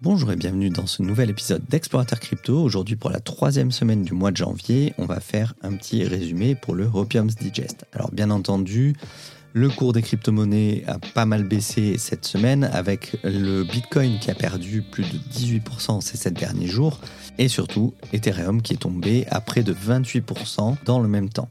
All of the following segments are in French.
Bonjour et bienvenue dans ce nouvel épisode d'Explorateur Crypto. Aujourd'hui pour la troisième semaine du mois de janvier, on va faire un petit résumé pour le Hopium's Digest. Alors bien entendu, le cours des crypto-monnaies a pas mal baissé cette semaine avec le Bitcoin qui a perdu plus de 18% ces 7 derniers jours et surtout Ethereum qui est tombé à près de 28% dans le même temps.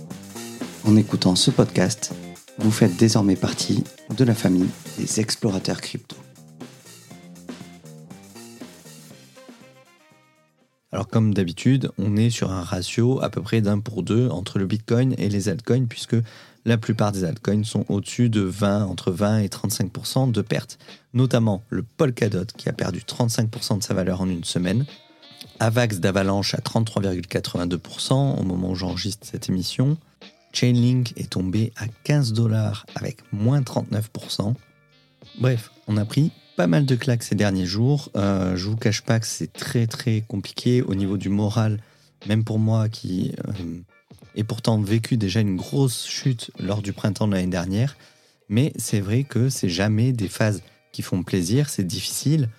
En écoutant ce podcast, vous faites désormais partie de la famille des explorateurs crypto. Alors comme d'habitude, on est sur un ratio à peu près d'un pour deux entre le Bitcoin et les altcoins, puisque la plupart des altcoins sont au-dessus de 20, entre 20 et 35% de pertes. Notamment le Polkadot qui a perdu 35% de sa valeur en une semaine, Avax d'Avalanche à 33,82% au moment où j'enregistre cette émission, Chainlink est tombé à 15 dollars avec moins 39%. Bref, on a pris pas mal de claques ces derniers jours. Euh, je vous cache pas que c'est très très compliqué au niveau du moral, même pour moi qui euh, ai pourtant vécu déjà une grosse chute lors du printemps de l'année dernière. Mais c'est vrai que c'est jamais des phases qui font plaisir, c'est difficile.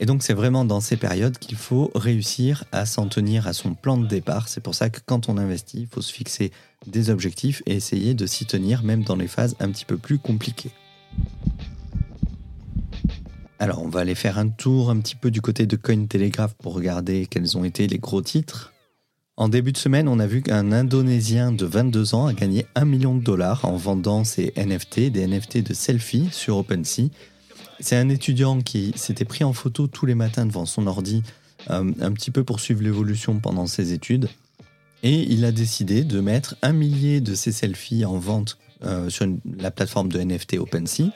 Et donc c'est vraiment dans ces périodes qu'il faut réussir à s'en tenir à son plan de départ. C'est pour ça que quand on investit, il faut se fixer des objectifs et essayer de s'y tenir même dans les phases un petit peu plus compliquées. Alors on va aller faire un tour un petit peu du côté de Cointelegraph pour regarder quels ont été les gros titres. En début de semaine, on a vu qu'un Indonésien de 22 ans a gagné 1 million de dollars en vendant ses NFT, des NFT de selfie sur OpenSea c'est un étudiant qui s'était pris en photo tous les matins devant son ordi, euh, un petit peu pour suivre l'évolution pendant ses études. Et il a décidé de mettre un millier de ses selfies en vente euh, sur la plateforme de NFT OpenSea.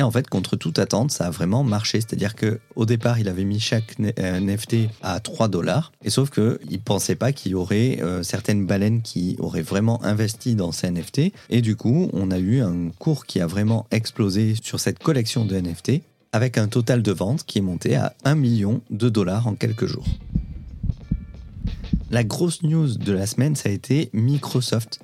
Et en fait, contre toute attente, ça a vraiment marché. C'est-à-dire qu'au départ, il avait mis chaque NFT euh, à 3 dollars. Et sauf qu'il ne pensait pas qu'il y aurait euh, certaines baleines qui auraient vraiment investi dans ces NFT. Et du coup, on a eu un cours qui a vraiment explosé sur cette collection de NFT avec un total de vente qui est monté à 1 million de dollars en quelques jours. La grosse news de la semaine, ça a été Microsoft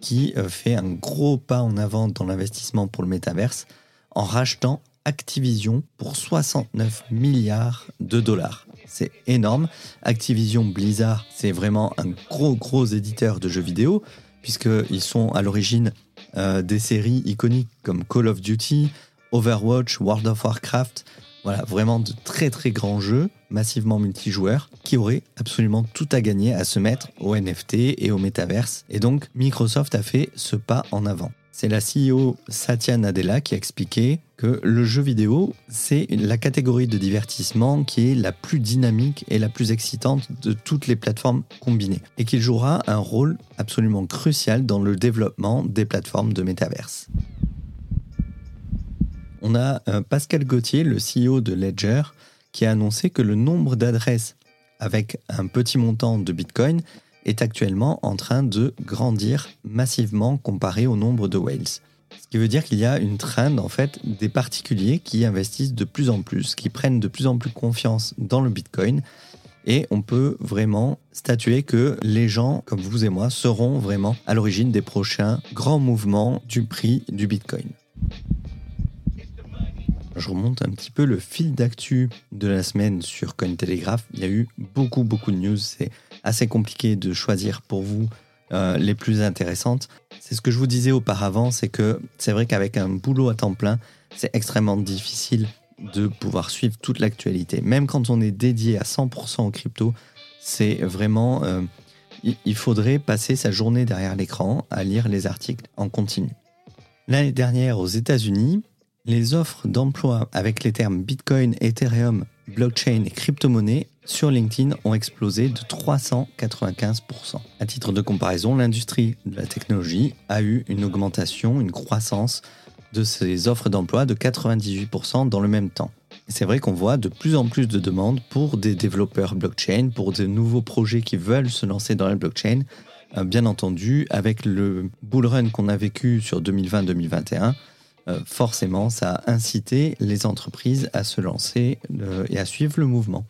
qui euh, fait un gros pas en avant dans l'investissement pour le métaverse en rachetant Activision pour 69 milliards de dollars. C'est énorme. Activision Blizzard, c'est vraiment un gros gros éditeur de jeux vidéo, puisqu'ils sont à l'origine euh, des séries iconiques comme Call of Duty, Overwatch, World of Warcraft. Voilà, vraiment de très très grands jeux, massivement multijoueurs, qui auraient absolument tout à gagner à se mettre au NFT et au métaverse. Et donc Microsoft a fait ce pas en avant. C'est la CEO Satya Nadella qui a expliqué que le jeu vidéo, c'est la catégorie de divertissement qui est la plus dynamique et la plus excitante de toutes les plateformes combinées et qu'il jouera un rôle absolument crucial dans le développement des plateformes de métaverse. On a euh, Pascal Gauthier, le CEO de Ledger, qui a annoncé que le nombre d'adresses avec un petit montant de Bitcoin est actuellement en train de grandir massivement comparé au nombre de whales. Ce qui veut dire qu'il y a une trend en fait des particuliers qui investissent de plus en plus, qui prennent de plus en plus confiance dans le Bitcoin et on peut vraiment statuer que les gens comme vous et moi seront vraiment à l'origine des prochains grands mouvements du prix du Bitcoin. Je remonte un petit peu le fil d'actu de la semaine sur Cointelegraph. Il y a eu beaucoup beaucoup de news. C'est assez compliqué de choisir pour vous euh, les plus intéressantes. C'est ce que je vous disais auparavant, c'est que c'est vrai qu'avec un boulot à temps plein, c'est extrêmement difficile de pouvoir suivre toute l'actualité. Même quand on est dédié à 100% en crypto, c'est vraiment... Euh, il faudrait passer sa journée derrière l'écran à lire les articles en continu. L'année dernière, aux États-Unis, les offres d'emploi avec les termes Bitcoin, Ethereum, blockchain et crypto-monnaie sur LinkedIn ont explosé de 395%. À titre de comparaison, l'industrie de la technologie a eu une augmentation, une croissance de ses offres d'emploi de 98% dans le même temps. C'est vrai qu'on voit de plus en plus de demandes pour des développeurs blockchain, pour de nouveaux projets qui veulent se lancer dans la blockchain. Euh, bien entendu, avec le bull run qu'on a vécu sur 2020-2021, euh, forcément, ça a incité les entreprises à se lancer euh, et à suivre le mouvement.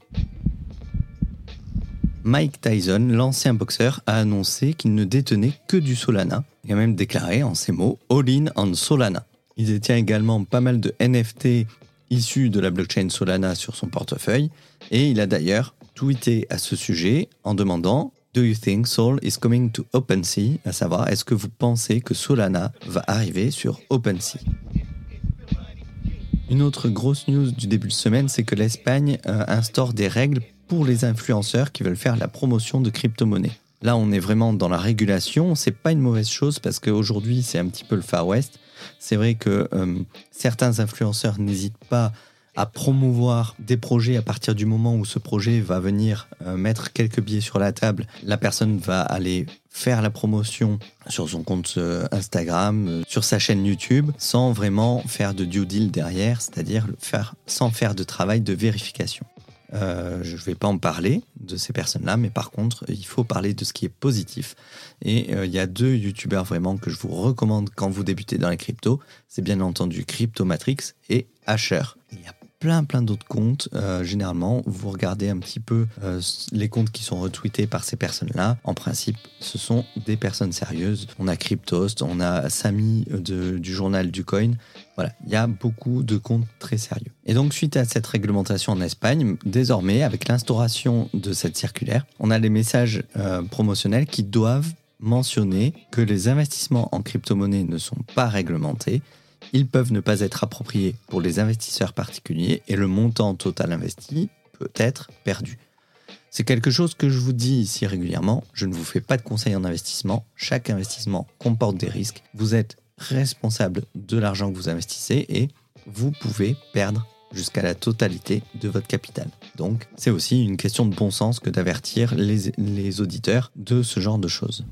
Mike Tyson, l'ancien boxeur, a annoncé qu'il ne détenait que du Solana. Il a même déclaré en ces mots All in on Solana. Il détient également pas mal de NFT issus de la blockchain Solana sur son portefeuille et il a d'ailleurs tweeté à ce sujet en demandant Do you think Sol is coming to OpenSea? À savoir, est-ce que vous pensez que Solana va arriver sur OpenSea? Une autre grosse news du début de semaine, c'est que l'Espagne euh, instaure des règles pour les influenceurs qui veulent faire la promotion de crypto-monnaies. Là, on est vraiment dans la régulation. C'est pas une mauvaise chose parce qu'aujourd'hui, c'est un petit peu le Far West. C'est vrai que euh, certains influenceurs n'hésitent pas à promouvoir des projets à partir du moment où ce projet va venir euh, mettre quelques billets sur la table. La personne va aller faire la promotion sur son compte euh, Instagram, sur sa chaîne YouTube, sans vraiment faire de due deal derrière, c'est-à-dire faire sans faire de travail de vérification. Euh, je ne vais pas en parler de ces personnes-là, mais par contre, il faut parler de ce qui est positif. Et euh, il y a deux youtubeurs vraiment que je vous recommande quand vous débutez dans les cryptos. C'est bien entendu Cryptomatrix et Asher. Plein plein d'autres comptes. Euh, généralement, vous regardez un petit peu euh, les comptes qui sont retweetés par ces personnes-là. En principe, ce sont des personnes sérieuses. On a Cryptost, on a Samy de, du journal du coin. Voilà, il y a beaucoup de comptes très sérieux. Et donc, suite à cette réglementation en Espagne, désormais, avec l'instauration de cette circulaire, on a les messages euh, promotionnels qui doivent mentionner que les investissements en crypto-monnaie ne sont pas réglementés ils peuvent ne pas être appropriés pour les investisseurs particuliers et le montant total investi peut être perdu. C'est quelque chose que je vous dis ici régulièrement, je ne vous fais pas de conseils en investissement, chaque investissement comporte des risques, vous êtes responsable de l'argent que vous investissez et vous pouvez perdre jusqu'à la totalité de votre capital. Donc c'est aussi une question de bon sens que d'avertir les, les auditeurs de ce genre de choses.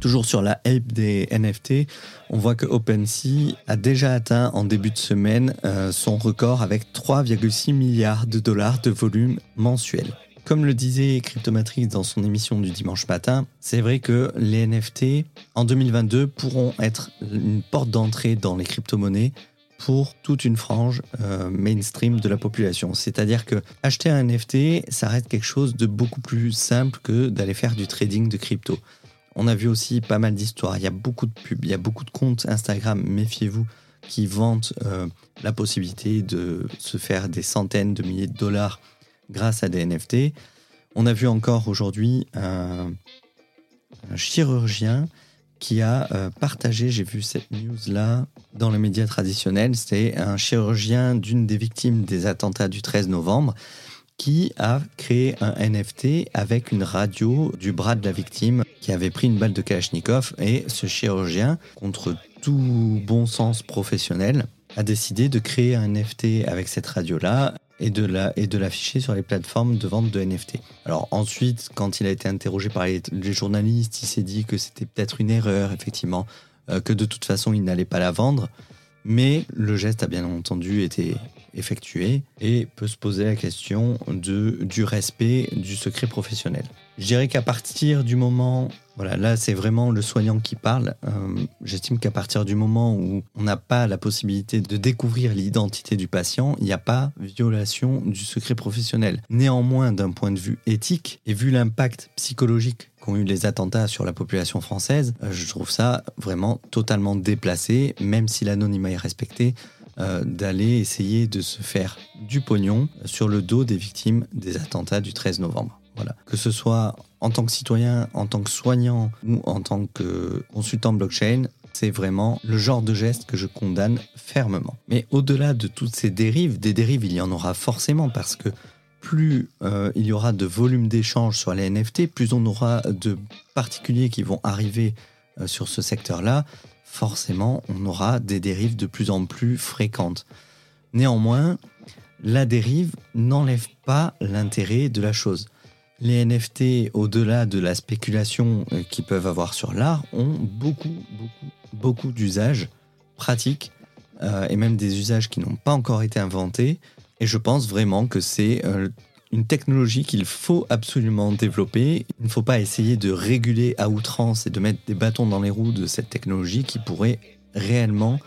Toujours sur la hype des NFT, on voit que OpenSea a déjà atteint en début de semaine euh, son record avec 3,6 milliards de dollars de volume mensuel. Comme le disait Cryptomatrix dans son émission du dimanche matin, c'est vrai que les NFT en 2022 pourront être une porte d'entrée dans les crypto-monnaies pour toute une frange euh, mainstream de la population. C'est-à-dire que acheter un NFT, ça reste quelque chose de beaucoup plus simple que d'aller faire du trading de crypto. On a vu aussi pas mal d'histoires. Il y a beaucoup de pubs, il y a beaucoup de comptes Instagram, méfiez-vous, qui vantent euh, la possibilité de se faire des centaines de milliers de dollars grâce à des NFT. On a vu encore aujourd'hui un, chirurgien qui a euh, partagé, j'ai vu cette news-là dans les médias traditionnels, c'est un chirurgien d'une des victimes des attentats du 13 novembre qui a créé un NFT avec une radio du bras de la victime qui avait pris une balle de Kalachnikov et ce chirurgien, contre tout bon sens professionnel, a décidé de créer un NFT avec cette radio-là et de l'afficher sur les plateformes de vente de NFT. Alors ensuite, quand il a été interrogé par les, journalistes, il s'est dit que c'était peut-être une erreur, effectivement, euh, que de toute façon il n'allait pas la vendre. Mais le geste a bien entendu été effectué et peut se poser la question de, du respect du secret professionnel. Je dirais qu'à partir du moment, voilà, là c'est vraiment le soignant qui parle, euh, j'estime qu'à partir du moment où on n'a pas la possibilité de découvrir l'identité du patient, il n'y a pas violation du secret professionnel. Néanmoins, d'un point de vue éthique et vu l'impact psychologique qu'ont eu les attentats sur la population française, euh, je trouve ça vraiment totalement déplacé, même si l'anonymat est respecté. Euh, d'aller essayer de se faire du pognon sur le dos des victimes des attentats du 13 novembre. Voilà. Que ce soit en tant que citoyen, en tant que soignant ou en tant que consultant blockchain, c'est vraiment le genre de geste que je condamne fermement. Mais au-delà de toutes ces dérives, des dérives il y en aura forcément parce que plus euh, il y aura de volume d'échanges sur les NFT, plus on aura de particuliers qui vont arriver euh, sur ce secteur-là, forcément, on aura des dérives de plus en plus fréquentes. Néanmoins, la dérive n'enlève pas l'intérêt de la chose. Les NFT, au-delà de la spéculation euh, qu'ils peuvent avoir sur l'art, ont beaucoup, beaucoup, beaucoup d'usages pratiques euh, et même des usages qui n'ont pas encore été inventés. Et je pense vraiment que c'est euh, une technologie qu'il faut absolument développer. Il ne faut pas essayer de réguler à outrance et de mettre des bâtons dans les roues de cette technologie qui pourrait réellement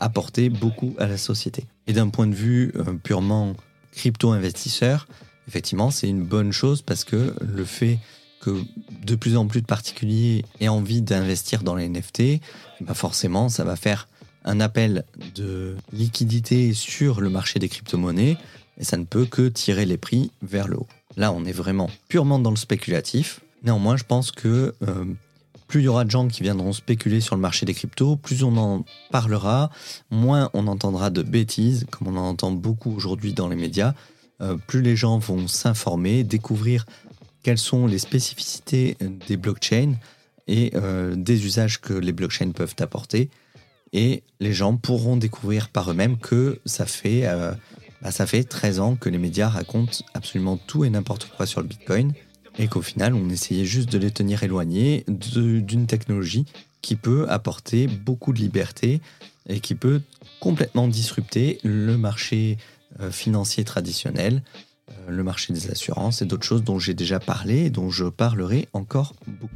apporter beaucoup à la société. Et d'un point de vue euh, purement crypto-investisseur, effectivement, c'est une bonne chose parce que le fait que de plus en plus de particuliers aient envie d'investir dans les NFT, bah forcément, ça va faire un appel de liquidité sur le marché des crypto-monnaies et ça ne peut que tirer les prix vers le haut. Là, on est vraiment purement dans le spéculatif. Néanmoins, je pense que euh, plus il y aura de gens qui viendront spéculer sur le marché des cryptos, plus on en parlera, moins on entendra de bêtises, comme on en entend beaucoup aujourd'hui dans les médias. Euh, plus les gens vont s'informer, découvrir quelles sont les spécificités des blockchains et euh, des usages que les blockchains peuvent apporter et les gens pourront découvrir par eux-mêmes que ça fait, bah, ça fait 13 ans que les médias racontent absolument tout et n'importe quoi sur le Bitcoin et qu'au final on essayait juste de les tenir éloignés d'une technologie qui peut apporter beaucoup de liberté et qui peut complètement disrupter le marché euh, financier traditionnel, euh, le marché des assurances et d'autres choses dont j'ai déjà parlé et dont je parlerai encore beaucoup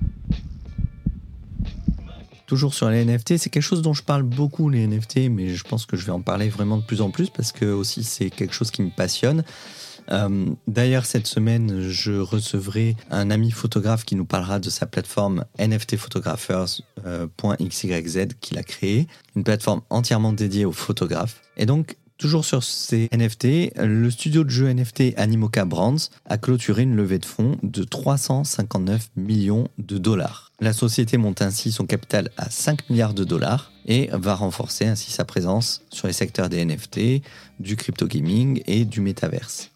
toujours sur les NFT, c'est quelque chose dont je parle beaucoup, les NFT, mais je pense que je vais en parler vraiment de plus en plus parce que aussi c'est quelque chose qui me passionne. Euh, d'ailleurs, cette semaine, je recevrai un ami photographe qui nous parlera de sa plateforme nftphotographers.xyz qu'il a créée, une plateforme entièrement dédiée aux photographes. Et donc, Toujours sur ces NFT, le studio de jeux NFT Animoca Brands a clôturé une levée de fonds de 359 millions de dollars. La société monte ainsi son capital à 5 milliards de dollars et va renforcer ainsi sa présence sur les secteurs des NFT, du crypto gaming et du métaverse.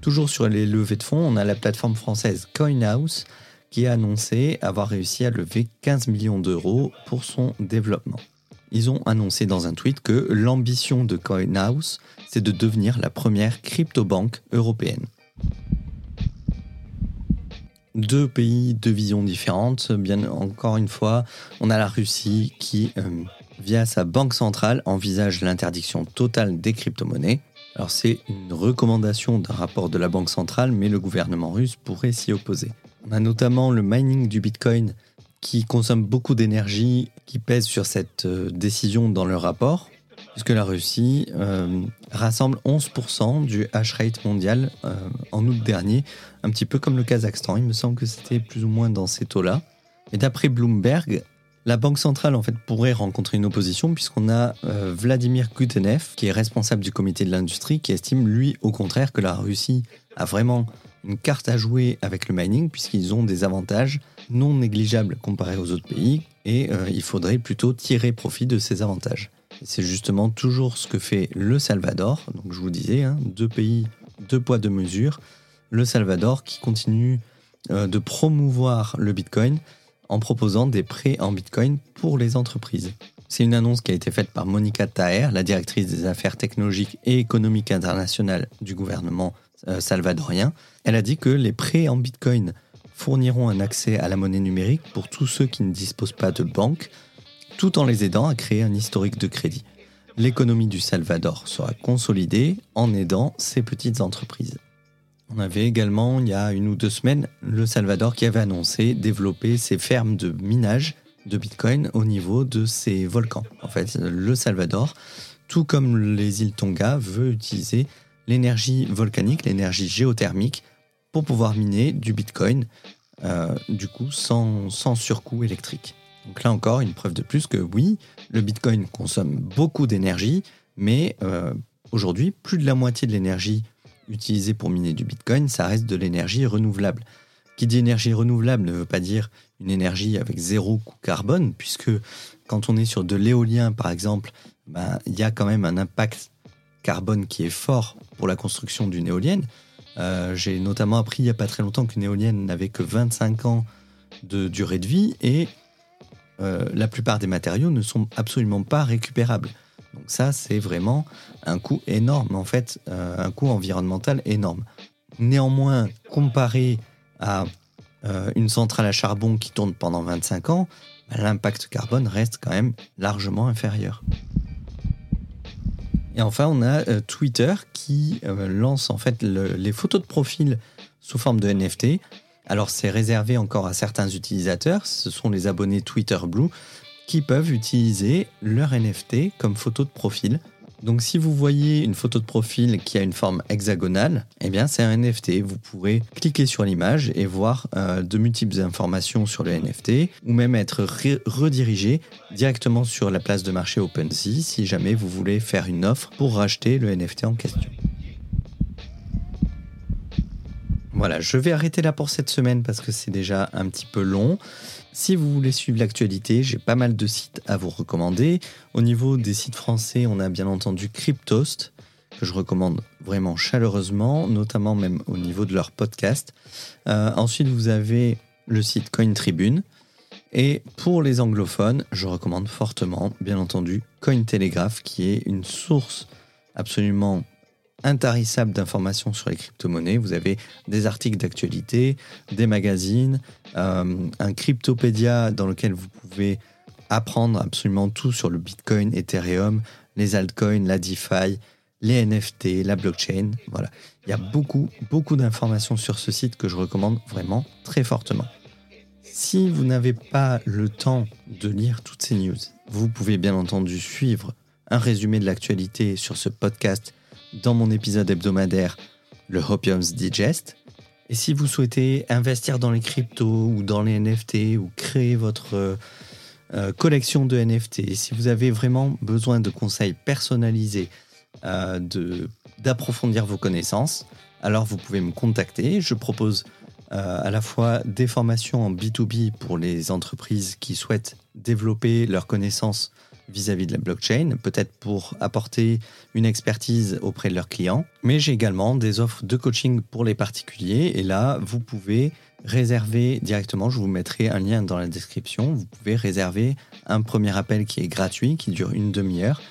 Toujours sur les levées de fonds, on a la plateforme française CoinHouse qui a annoncé avoir réussi à lever 15 millions d'euros pour son développement ils ont annoncé dans un tweet que l'ambition de CoinHouse, c'est de devenir la première crypto-banque européenne. Deux pays, deux visions différentes. Bien encore une fois, on a la Russie qui, euh, via sa banque centrale, envisage l'interdiction totale des crypto-monnaies. Alors c'est une recommandation d'un rapport de la banque centrale, mais le gouvernement russe pourrait s'y opposer. On a notamment le mining du Bitcoin qui consomment beaucoup d'énergie qui pèse sur cette euh, décision dans leur rapport, puisque la Russie euh, rassemble 11% du hash rate mondial euh, en août dernier, un petit peu comme le Kazakhstan. Il me semble que c'était plus ou moins dans ces taux-là. Et d'après Bloomberg, la Banque centrale en fait pourrait rencontrer une opposition puisqu'on a Vladimir Gutenev qui est responsable du comité de l'industrie qui estime lui au contraire que la Russie a vraiment une carte à jouer avec le mining puisqu'ils ont des avantages non négligeable comparé aux autres pays et euh, il faudrait plutôt tirer profit de ces avantages. C'est justement toujours ce que fait le Salvador. Donc je vous disais, hein, deux pays, deux poids, deux mesures. Le Salvador qui continue euh, de promouvoir le Bitcoin en proposant des prêts en Bitcoin pour les entreprises. C'est une annonce qui a été faite par Monica Taher, la directrice des affaires technologiques et économiques internationales du gouvernement euh, salvadorien. Elle a dit que les prêts en Bitcoin fourniront un accès à la monnaie numérique pour tous ceux qui ne disposent pas de banque, tout en les aidant à créer un historique de crédit. L'économie du Salvador sera consolidée en aidant ces petites entreprises. On avait également, il y a une ou deux semaines, le Salvador qui avait annoncé développer ses fermes de minage de Bitcoin au niveau de ses volcans. En fait, le Salvador, tout comme les îles Tonga, veut utiliser l'énergie volcanique, l'énergie géothermique pour pouvoir miner du Bitcoin, euh, du coup, sans, sans surcoût électrique. Donc là encore, une preuve de plus que oui, le Bitcoin consomme beaucoup d'énergie, mais euh, aujourd'hui, plus de la moitié de l'énergie utilisée pour miner du Bitcoin, ça reste de l'énergie renouvelable. Qui dit énergie renouvelable ne veut pas dire une énergie avec zéro coût carbone, puisque quand on est sur de l'éolien, par exemple, ben, il y a quand même un impact carbone qui est fort pour la construction d'une éolienne. Euh, j'ai notamment appris il n'y a pas très longtemps qu'une éolienne n'avait que 25 ans de durée de vie et la plupart des matériaux ne sont absolument pas récupérables. Donc ça, c'est vraiment un coût énorme, en fait, euh, un coût environnemental énorme. Néanmoins, comparé à euh, une centrale à charbon qui tourne pendant 25 ans, bah, l'impact carbone reste quand même largement inférieur. Et enfin, on a euh, Twitter qui lance en fait les photos de profil sous forme de NFT. Alors c'est réservé encore à certains utilisateurs, ce sont les abonnés Twitter Blue qui peuvent utiliser leur NFT comme photo de profil. Donc si vous voyez une photo de profil qui a une forme hexagonale, eh bien c'est un NFT. Vous pourrez cliquer sur l'image et voir euh, de multiples informations sur le NFT ou même être redirigé directement sur la place de marché OpenSea si jamais vous voulez faire une offre pour racheter le NFT en question. Voilà, je vais arrêter là pour cette semaine parce que c'est déjà un petit peu long. Si vous voulez suivre l'actualité, j'ai pas mal de sites à vous recommander. Au niveau des sites français, on a bien entendu Cryptost, que je recommande vraiment chaleureusement, notamment même au niveau de leur podcast. Euh, ensuite, vous avez le site CoinTribune. Et pour les anglophones, je recommande fortement, bien entendu, Cointelegraph, qui est une source absolument intarissable d'informations sur les crypto-monnaies. Vous avez des articles d'actualité, des magazines, euh, un cryptopédia dans lequel vous pouvez apprendre absolument tout sur le Bitcoin, Ethereum, les altcoins, la DeFi, les NFT, la blockchain. Voilà. Il y a beaucoup, beaucoup d'informations sur ce site que je recommande vraiment très fortement. Si vous n'avez pas le temps de lire toutes ces news, vous pouvez bien entendu suivre un résumé de l'actualité sur ce podcast dans mon épisode hebdomadaire, le Hopium's Digest. Et si vous souhaitez investir dans les cryptos ou dans les NFT ou créer votre euh, euh, collection de NFT, si vous avez vraiment besoin de conseils personnalisés, euh, d'approfondir vos connaissances, alors vous pouvez me contacter. Je propose à la fois des formations en B2B pour les entreprises qui souhaitent développer leurs connaissances vis-à-vis de la blockchain, peut-être pour apporter une expertise auprès de leurs clients. Mais j'ai également des offres de coaching pour les particuliers. Et là, vous pouvez réserver directement, je vous mettrai un lien dans la description, vous pouvez réserver un premier appel qui est gratuit, qui dure une demi-heure,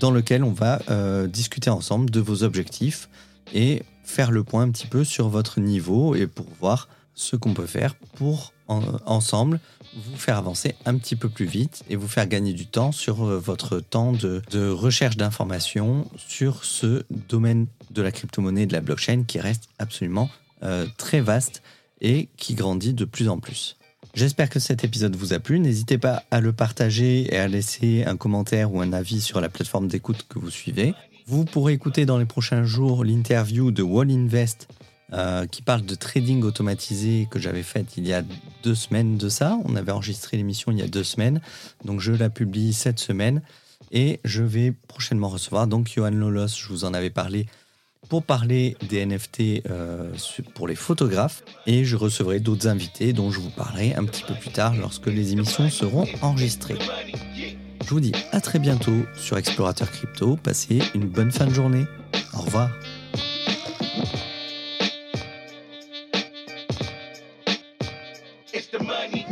dans lequel on va euh, discuter ensemble de vos objectifs et faire le point un petit peu sur votre niveau et pour voir ce qu'on peut faire pour ensemble vous faire avancer un petit peu plus vite et vous faire gagner du temps sur euh, votre temps de, recherche d'informations sur ce domaine de la crypto-monnaie et de la blockchain qui reste absolument euh, très vaste et qui grandit de plus en plus. J'espère que cet épisode vous a plu. N'hésitez pas à le partager et à laisser un commentaire ou un avis sur la plateforme d'écoute que vous suivez. Vous pourrez écouter dans les prochains jours l'interview de Wall Invest euh, qui parle de trading automatisé que j'avais fait il y a deux semaines de ça. On avait enregistré l'émission il y a deux semaines, donc je la publie cette semaine et je vais prochainement recevoir donc Johan Lolos, je vous en avais parlé pour parler des NFT euh, pour les photographes et je recevrai d'autres invités dont je vous parlerai un petit peu plus tard lorsque les émissions seront enregistrées. Je vous dis à très bientôt sur Explorateur Crypto. Passez une bonne fin de journée. Au revoir. money.